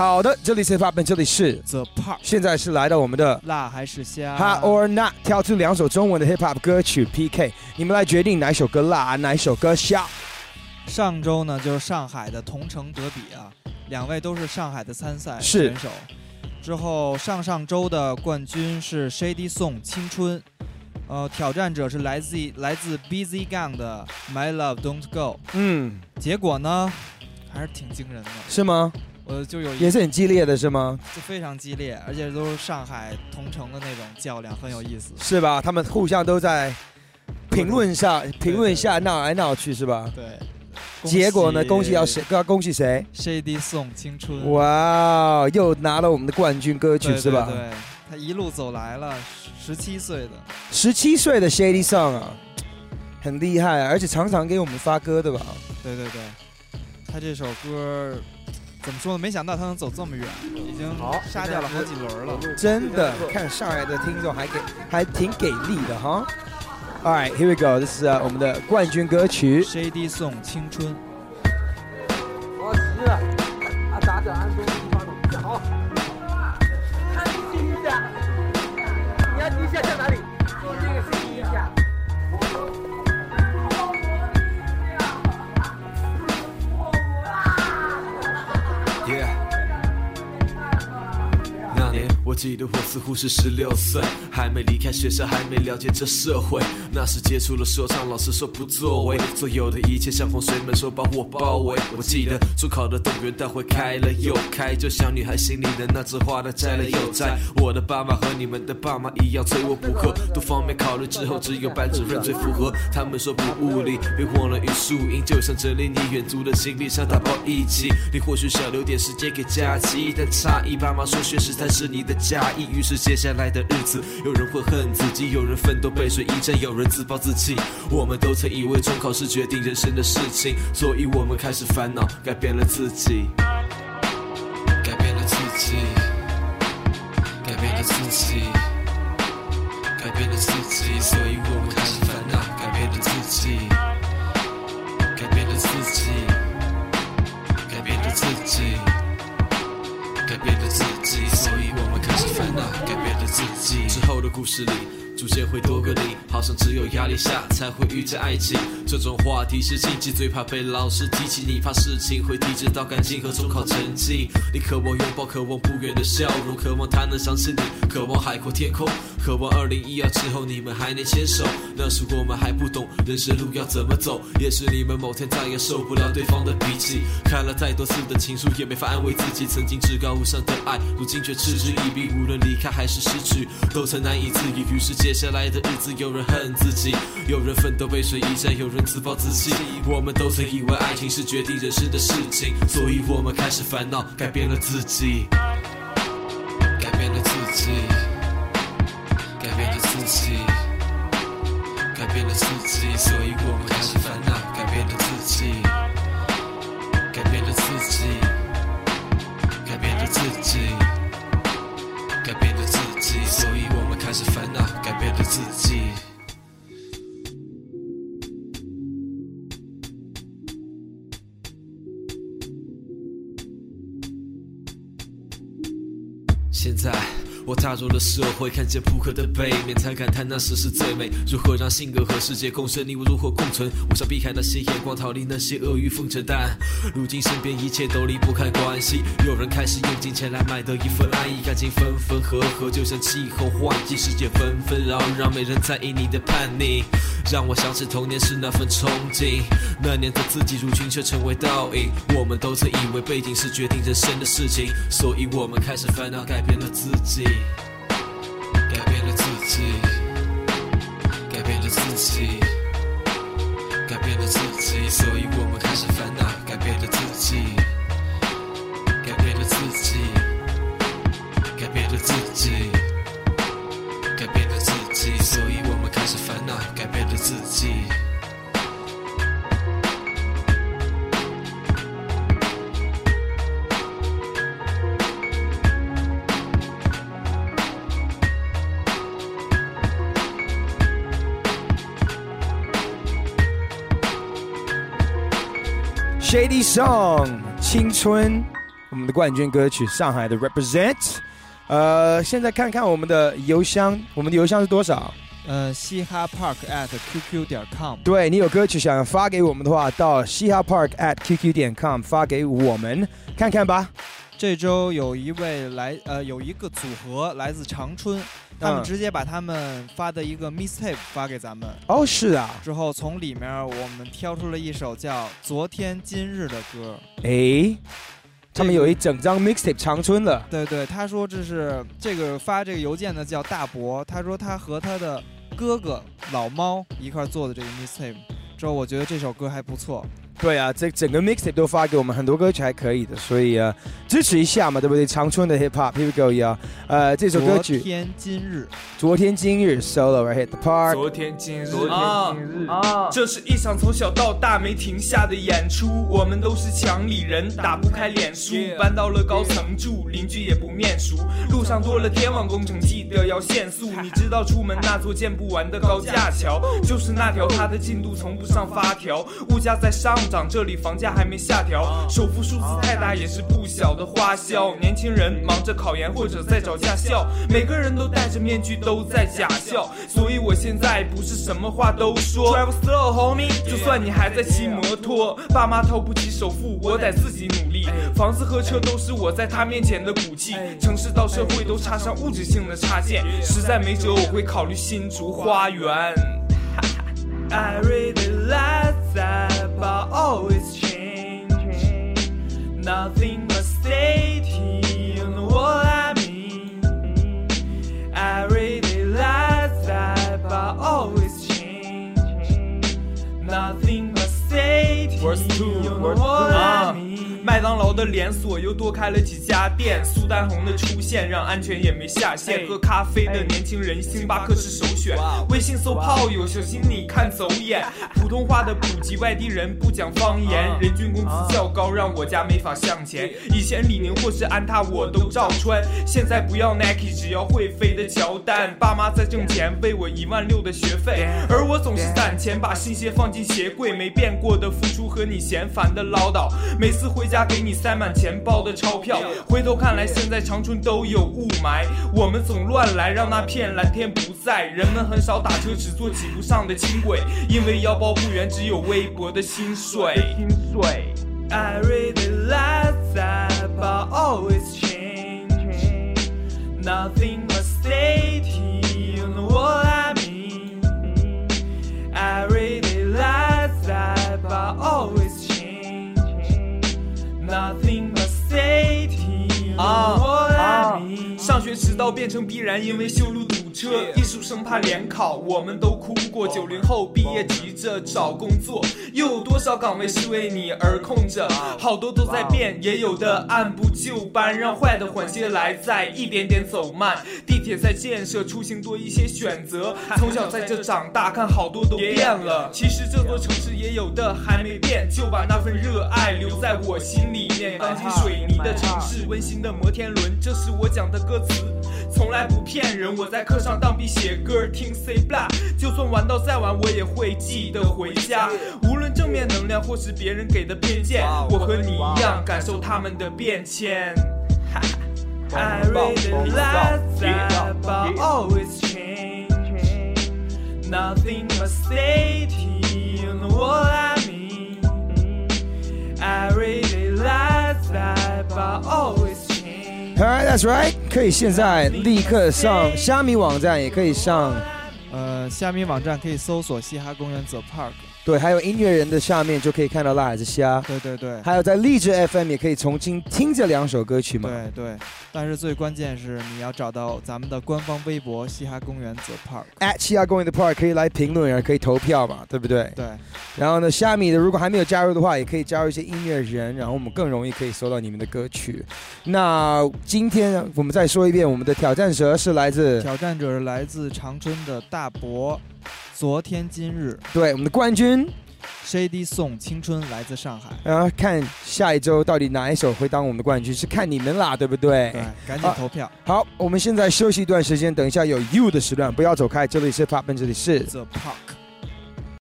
好的，这里是 Hip Hop，这里是 The Park，现在是来到我们的辣还是虾 Hot or Not，挑出两首中文的 Hip Hop 歌曲 PK，你们来决定哪首歌辣，哪一首歌香。上周呢，就是上海的同城德比啊，两位都是上海的参赛选手。之后上上周的冠军是 Shady Song 青春，呃，挑战者是来自来自 Busy Gang 的 My Love Don't Go。嗯，结果呢，还是挺惊人的。是吗？我就有也是很激烈的，是吗？就非常激烈，而且都是上海同城的那种较量，很有意思。是吧？他们互相都在评论下评论下闹来闹去，是吧？对。结果呢？恭喜要谁？要恭喜谁？Shady Song 青春。哇，又拿了我们的冠军歌曲，是吧？对，他一路走来了，十七岁的。十七岁的 Shady Song 啊，很厉害，而且常常给我们发歌，对吧？对对对，他这首歌。怎么说呢？没想到他能走这么远，已经杀掉了好几轮了。真的，看上来的听众还给还挺给力的哈。All right, here we go. 这是我们的冠军歌曲《Shady Song》青春。我急了，啊，打着安东尼发动，好，看第一下，你要第一下在哪里？这个我记得我似乎是十六岁，还没离开学校，还没了解这社会。那时接触了说唱，老师说不作为，所有的一切像洪水猛兽把我包围。我记得中考的动员大会开了又开，就像女孩心里的那枝花，它摘了又摘。我的爸妈和你们的爸妈一样催我补课，多方面考虑之后，只有班主任最符合。他们说补物理，别忘了语数英，就像整理你远足的行李箱，打包一起。你或许想留点时间给假期，但诧异，爸妈说学习才是你的。加意，于是接下来的日子，有人会恨自己，有人奋斗背水一战，有人自暴自弃。我们都曾以为中考是决定人生的事情，所以我们开始烦恼，改变了自己，改变了自己，改变了自己，改变了自己，所以我们开始烦恼，改变了自己，改变了自己，故事里。逐渐会多个你，好像只有压力下才会遇见爱情。这种话题是禁忌，最怕被老师提起。你怕事情会递至到感情和中考成绩。你渴望拥抱，渴望不远的笑容，渴望他能想起你，渴望海阔天空，渴望二零一二之后你们还能牵手。那时我们还不懂人生路要怎么走，也许你们某天再也受不了对方的脾气。看了太多次的情书，也没法安慰自己。曾经至高无上的爱，如今却嗤之以鼻。无论离开还是失去，都曾难以自已。于是接下来的日子，有人恨自己，有人奋斗背水一战，有人自暴自弃。我们都曾以为爱情是决定人生的事情，所以我们开始烦恼，改变了自己，改变了自己，改变了自己，改变了自己，所以我们开始烦恼，改变了自己，现在。我踏入了社会，看见扑克的背面，才感叹那时是最美。如何让性格和世界共生？你我如何共存？我想避开那些眼光，逃离那些阿谀奉承。但如今身边一切都离不开关系，有人开始用金钱来买得一份安逸，感情分分合合，就像气候换季，世界纷纷扰扰，没人在意你的叛逆。让我想起童年时那份憧憬，那年的自己如今却成为倒影。我们都曾以为背景是决定人生的事情，所以我们开始烦恼，改变了自己。改 Shady Song，青春我们的冠军歌曲《上海的 Represent》。呃，现在看看我们的邮箱，我们的邮箱是多少？呃，嘻哈 park at qq 点 com。对你有歌曲想要发给我们的话，到嘻哈 park at qq 点 com 发给我们看看吧。这周有一位来呃有一个组合来自长春，他们嗯直接把他们发的一个 mixtape 发给咱们，哦，是啊，之后从里面我们挑出了一首叫《昨天今日》的歌。诶，他们有一整张 mixtape 长春的。对对，他说这是这个发这个邮件的叫大伯，他说他和他的哥哥老猫一块做的这个 mixtape，之后我觉得这首歌还不错。对啊，这整个 mixtape 都发给我们，很多歌曲还可以的，所以啊支持一下嘛，对不对？长春的 hip hop，here we go 呀。呃，这首歌昨曲《天今日，昨天今日》solo right hit the park。昨天今日，昨天啊今日啊，这是一场从小到大没停下的演出。我们都是墙里人，打不开脸书，搬到了高层住，邻居也不面熟。路上多了天网工程，记得要限速。你知道出门那座建不完的高架桥，就是那条它的进度从不上发条。物价在上涨，这里房价还没下调，首付数字太大也是不小的花销。年轻人忙着考研或者在找驾校，每个人都戴着面具，都在假笑。所以我现在不是什么话都说。Drive slow, homie，就算你还在骑摩托，爸妈掏不起首付，我得自己努力。房子和车都是我在他面前的骨气，城市到社会都插上物质性的插件，实在没辙我会考虑新竹花园。I really like that, but always change. Nothing must stay. 的连锁又多开了几家店，苏丹红的出现让安全也没下线。喝咖啡的年轻人，星巴克是首选。微信搜炮友，小心你看走眼。普通话的普及，外地人不讲方言，人均工资较高，让我家没法向前。以前李宁或是安踏我都照穿，现在不要 Nike，只要会飞的乔丹。爸妈在挣钱，为我一万六的学费，而我总是攒钱把新鞋放进鞋柜，没变过的付出和你嫌烦的唠叨。每次回家给你塞满钱包的钞票，回头看来现在长春都有雾霾，我们总乱来，让那片蓝天不在。人们很少打车，只坐挤不上的轻轨，因为腰包不圆，只有微薄的薪水。薪水。I really like that, but always changing. Nothing 上学迟到变成必然，因为修路堵车。艺术生怕联考，我们都哭过。九零后毕业急着找工作，又有多少岗位是为你而空着？好多都在变，也有的按部就班，让坏的缓些来，再一点点走慢。地铁在建设，出行多一些选择。从小在这长大，看好多都变了。其实这座城市也有的还没变，就把那份热爱留在我心里面。钢筋水泥的城市，温馨的摩天轮，这是我讲的歌词，从来不骗人。我在课上当笔写歌，听 C block，就算玩到再晚，我也会记得回家。无论正面能量或是别人给的偏见，我和你一样感受他们的变迁。I really like that, but always changing. Nothing but you know what I mean. I really like that, but always. Alright, that's right。可以现在立刻上虾米网站，也可以上呃，虾米网站可以搜索嘻哈公园 The Park。对，还有音乐人的下面就可以看到辣海之虾，对对对。还有在荔枝 FM 也可以重新听这两首歌曲嘛。对对，但是最关键是你要找到咱们的官方微博“嘻哈公园 The Park”。at 西亚公园的 Park 可以来评论，也可以投票嘛，对不对？对，然后呢，虾米的如果还没有加入的话，也可以加入一些音乐人，然后我们更容易可以搜到你们的歌曲。那今天我们再说一遍，我们的挑战者是来自挑战者是来自长春的大伯。昨天今日，对我们的冠军。Shady Song 青春来自上海。然后看下一周到底哪一首会当我们的冠军，是看你们啦，对不对？对，赶紧投票。好，我们现在休息一段时间，等一下有 You 的时段，不要走开，这里是 Pop，这里是 The Park。